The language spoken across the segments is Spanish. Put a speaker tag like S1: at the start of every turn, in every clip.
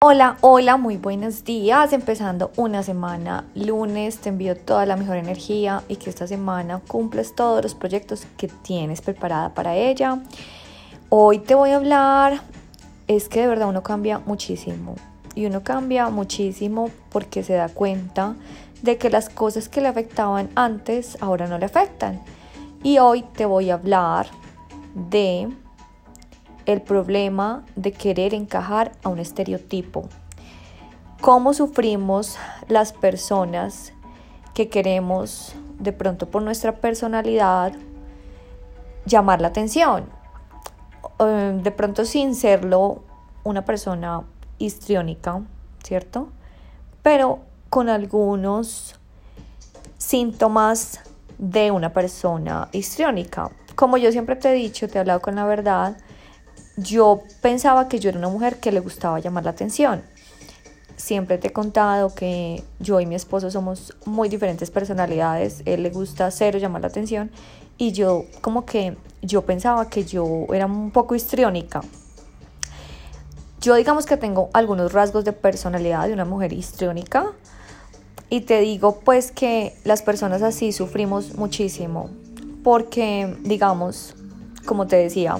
S1: Hola, hola, muy buenos días. Empezando una semana, lunes, te envío toda la mejor energía y que esta semana cumples todos los proyectos que tienes preparada para ella. Hoy te voy a hablar, es que de verdad uno cambia muchísimo y uno cambia muchísimo porque se da cuenta de que las cosas que le afectaban antes ahora no le afectan. Y hoy te voy a hablar de el problema de querer encajar a un estereotipo. Cómo sufrimos las personas que queremos de pronto por nuestra personalidad llamar la atención. Eh, de pronto sin serlo una persona histriónica, ¿cierto? Pero con algunos síntomas de una persona histriónica. Como yo siempre te he dicho, te he hablado con la verdad, yo pensaba que yo era una mujer que le gustaba llamar la atención. Siempre te he contado que yo y mi esposo somos muy diferentes personalidades. Él le gusta cero llamar la atención y yo como que yo pensaba que yo era un poco histriónica. Yo digamos que tengo algunos rasgos de personalidad de una mujer histriónica y te digo pues que las personas así sufrimos muchísimo porque digamos, como te decía,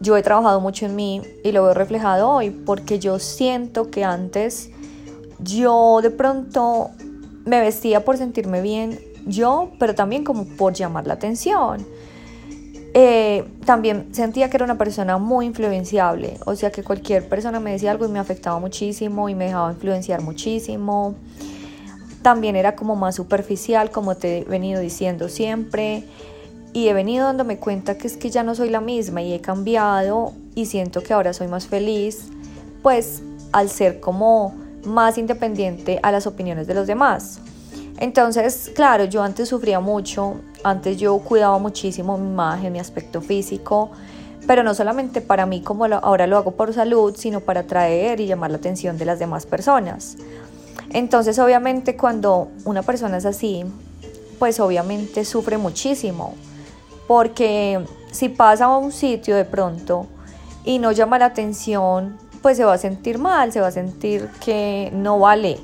S1: yo he trabajado mucho en mí y lo veo reflejado hoy porque yo siento que antes yo de pronto me vestía por sentirme bien yo, pero también como por llamar la atención. Eh, también sentía que era una persona muy influenciable, o sea que cualquier persona me decía algo y me afectaba muchísimo y me dejaba influenciar muchísimo. También era como más superficial, como te he venido diciendo siempre y he venido dándome cuenta que es que ya no soy la misma y he cambiado y siento que ahora soy más feliz, pues al ser como más independiente a las opiniones de los demás. Entonces, claro, yo antes sufría mucho, antes yo cuidaba muchísimo mi imagen, mi aspecto físico, pero no solamente para mí como ahora lo hago por salud, sino para atraer y llamar la atención de las demás personas. Entonces, obviamente, cuando una persona es así, pues obviamente sufre muchísimo, porque si pasa a un sitio de pronto y no llama la atención, pues se va a sentir mal, se va a sentir que no vale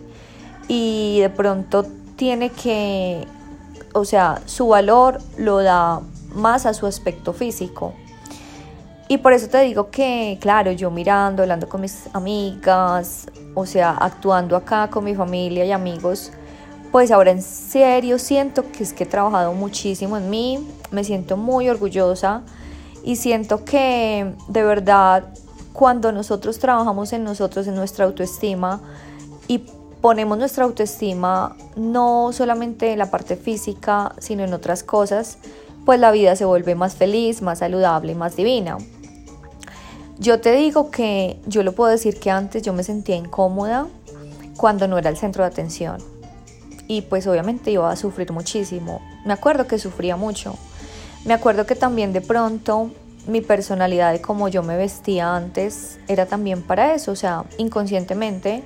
S1: y de pronto tiene que, o sea, su valor lo da más a su aspecto físico. Y por eso te digo que, claro, yo mirando, hablando con mis amigas, o sea, actuando acá con mi familia y amigos, pues ahora en serio siento que es que he trabajado muchísimo en mí, me siento muy orgullosa y siento que de verdad cuando nosotros trabajamos en nosotros, en nuestra autoestima y ponemos nuestra autoestima no solamente en la parte física, sino en otras cosas, pues la vida se vuelve más feliz, más saludable y más divina. Yo te digo que yo lo puedo decir que antes yo me sentía incómoda cuando no era el centro de atención y pues obviamente iba a sufrir muchísimo. Me acuerdo que sufría mucho. Me acuerdo que también de pronto mi personalidad de cómo yo me vestía antes era también para eso, o sea, inconscientemente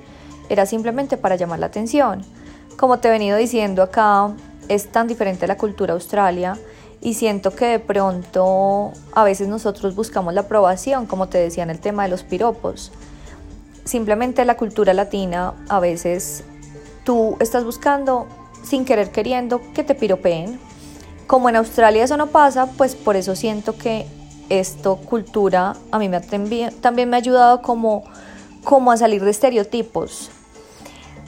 S1: era simplemente para llamar la atención. Como te he venido diciendo acá, es tan diferente la cultura australia y siento que de pronto a veces nosotros buscamos la aprobación, como te decía en el tema de los piropos. Simplemente la cultura latina a veces tú estás buscando sin querer queriendo que te piropeen. Como en Australia eso no pasa, pues por eso siento que esto cultura a mí me también me ha ayudado como, como a salir de estereotipos.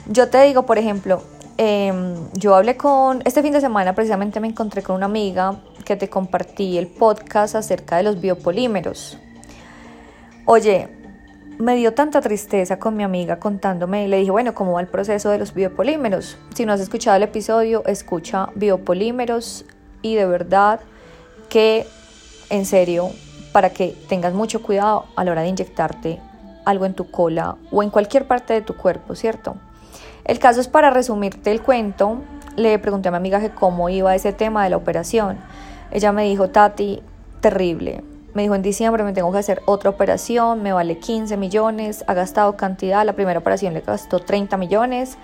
S1: Yo te digo, por ejemplo, em, yo hablé con, este fin de semana precisamente me encontré con una amiga que te compartí el podcast acerca de los biopolímeros. Oye, me dio tanta tristeza con mi amiga contándome y le dije, bueno, ¿cómo va el proceso de los biopolímeros? Si no has escuchado el episodio, escucha biopolímeros y de verdad que, en serio, para que tengas mucho cuidado a la hora de inyectarte algo en tu cola o en cualquier parte de tu cuerpo, ¿cierto? El caso es para resumirte el cuento, le pregunté a mi amiga cómo iba ese tema de la operación. Ella me dijo, Tati, terrible, me dijo en diciembre me tengo que hacer otra operación, me vale 15 millones, ha gastado cantidad, la primera operación le gastó 30 millones.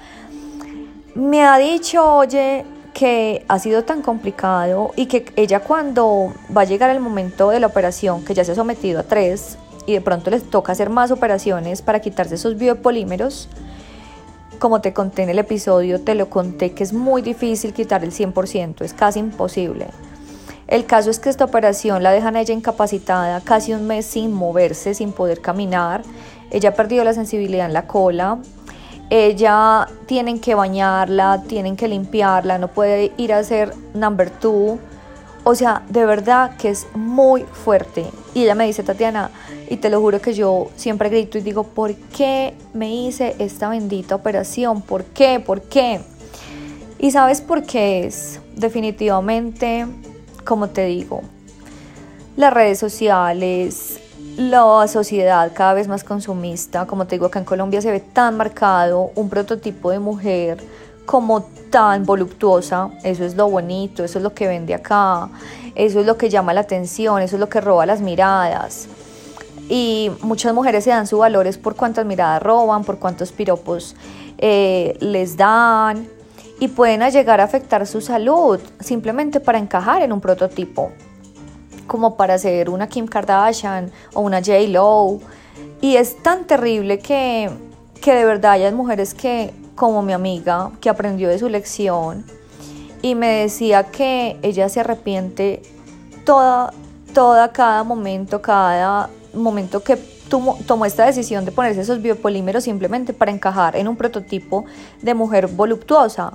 S1: Me ha dicho, oye, que ha sido tan complicado y que ella cuando va a llegar el momento de la operación, que ya se ha sometido a tres, y de pronto les toca hacer más operaciones para quitarse esos biopolímeros, como te conté en el episodio, te lo conté que es muy difícil quitar el 100%, es casi imposible. El caso es que esta operación la dejan a ella incapacitada casi un mes sin moverse, sin poder caminar. Ella ha perdido la sensibilidad en la cola. Ella tienen que bañarla, tienen que limpiarla, no puede ir a hacer number two. O sea, de verdad que es muy fuerte. Y ella me dice, Tatiana, y te lo juro que yo siempre grito y digo, ¿por qué me hice esta bendita operación? ¿Por qué? ¿Por qué? Y sabes por qué es definitivamente como te digo, las redes sociales, la sociedad cada vez más consumista, como te digo, acá en Colombia se ve tan marcado un prototipo de mujer como tan voluptuosa, eso es lo bonito, eso es lo que vende acá, eso es lo que llama la atención, eso es lo que roba las miradas. Y muchas mujeres se dan su valores por cuántas miradas roban, por cuántos piropos eh, les dan, y pueden llegar a afectar su salud simplemente para encajar en un prototipo, como para ser una Kim Kardashian o una J. Lo. Y es tan terrible que, que de verdad hay mujeres que, como mi amiga, que aprendió de su lección y me decía que ella se arrepiente toda, toda, cada momento, cada momento que tomó esta decisión de ponerse esos biopolímeros simplemente para encajar en un prototipo de mujer voluptuosa,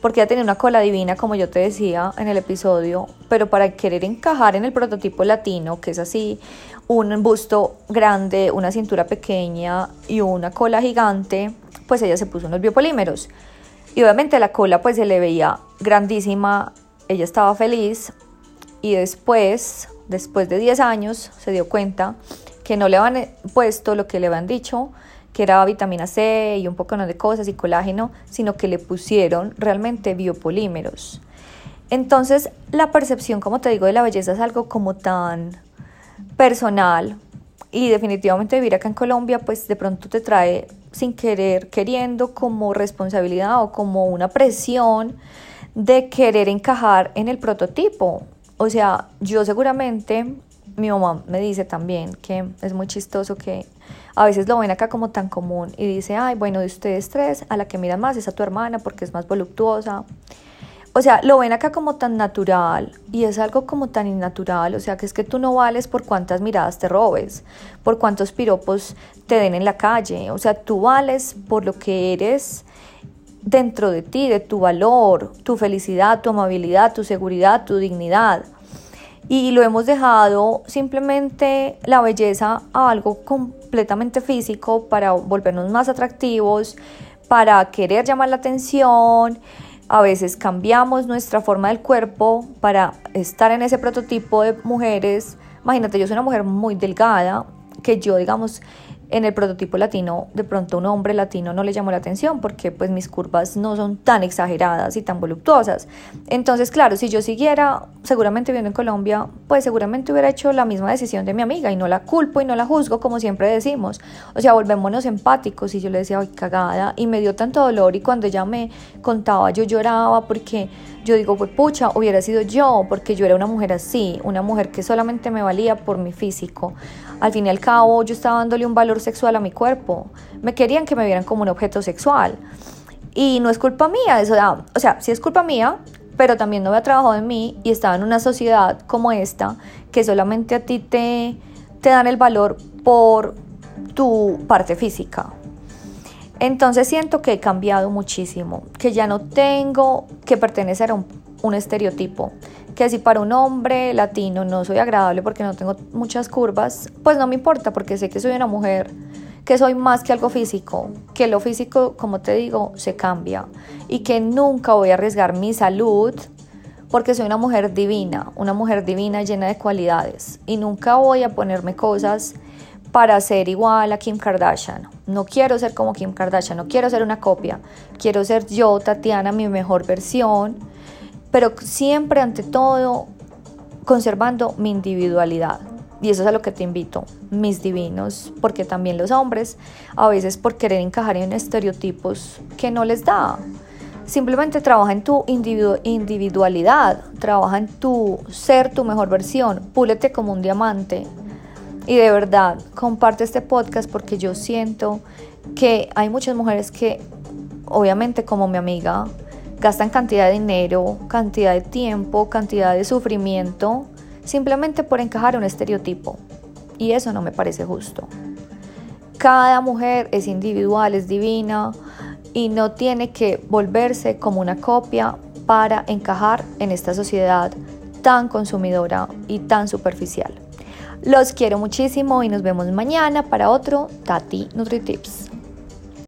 S1: porque ella tenía una cola divina, como yo te decía en el episodio, pero para querer encajar en el prototipo latino, que es así, un busto grande, una cintura pequeña y una cola gigante, pues ella se puso unos biopolímeros. Y obviamente la cola pues se le veía grandísima, ella estaba feliz y después, después de 10 años, se dio cuenta que no le habían puesto lo que le habían dicho, que era vitamina C y un poco de cosas y colágeno, sino que le pusieron realmente biopolímeros. Entonces, la percepción, como te digo, de la belleza es algo como tan personal y definitivamente vivir acá en Colombia, pues de pronto te trae sin querer, queriendo como responsabilidad o como una presión de querer encajar en el prototipo. O sea, yo seguramente, mi mamá me dice también que es muy chistoso que a veces lo ven acá como tan común y dice, ay, bueno, de ustedes tres, a la que miran más es a tu hermana porque es más voluptuosa. O sea, lo ven acá como tan natural y es algo como tan innatural. O sea, que es que tú no vales por cuántas miradas te robes, por cuántos piropos te den en la calle. O sea, tú vales por lo que eres dentro de ti, de tu valor, tu felicidad, tu amabilidad, tu seguridad, tu dignidad y lo hemos dejado simplemente la belleza a algo completamente físico para volvernos más atractivos, para querer llamar la atención. A veces cambiamos nuestra forma del cuerpo para estar en ese prototipo de mujeres. Imagínate, yo soy una mujer muy delgada, que yo, digamos, en el prototipo latino, de pronto un hombre latino no le llamó la atención porque pues mis curvas no son tan exageradas y tan voluptuosas. Entonces, claro, si yo siguiera seguramente viviendo en Colombia, pues seguramente hubiera hecho la misma decisión de mi amiga y no la culpo y no la juzgo como siempre decimos. O sea, volvémonos empáticos y yo le decía, ay, cagada, y me dio tanto dolor y cuando ella me contaba yo lloraba porque yo digo, pues pucha, hubiera sido yo, porque yo era una mujer así, una mujer que solamente me valía por mi físico. Al fin y al cabo, yo estaba dándole un valor sexual a mi cuerpo. Me querían que me vieran como un objeto sexual. Y no es culpa mía, eso, o sea, sí es culpa mía, pero también no había trabajado en mí y estaba en una sociedad como esta que solamente a ti te, te dan el valor por tu parte física, entonces siento que he cambiado muchísimo, que ya no tengo que pertenecer a un, estereotipo, que si para un hombre latino no soy agradable porque no tengo muchas curvas, pues no me importa porque sé que soy una mujer, que soy más que algo físico, que lo físico, como te digo, se cambia y que nunca voy a arriesgar mi salud porque soy una mujer divina, una mujer divina llena de cualidades y nunca voy a ponerme cosas para ser igual a Kim Kardashian. No quiero ser como Kim Kardashian, no quiero ser una copia. Quiero ser yo, Tatiana, mi mejor versión, pero siempre ante todo conservando mi individualidad. Y eso es a lo que te invito, mis divinos, porque también los hombres, a veces por querer encajar en estereotipos que no les da. Simplemente trabaja en tu individualidad, trabaja en tu ser tu mejor versión, púlete como un diamante, Y de verdad, comparte este podcast porque yo siento que hay muchas mujeres que, obviamente como mi amiga, gastan cantidad de dinero, cantidad de tiempo, cantidad de sufrimiento, simplemente por encajar un estereotipo. Y eso no me parece justo. Cada mujer es individual, es divina y no tiene que volverse como una copia para encajar en esta sociedad tan consumidora y tan superficial. Los quiero muchísimo y nos vemos mañana para otro Tati NutriTips.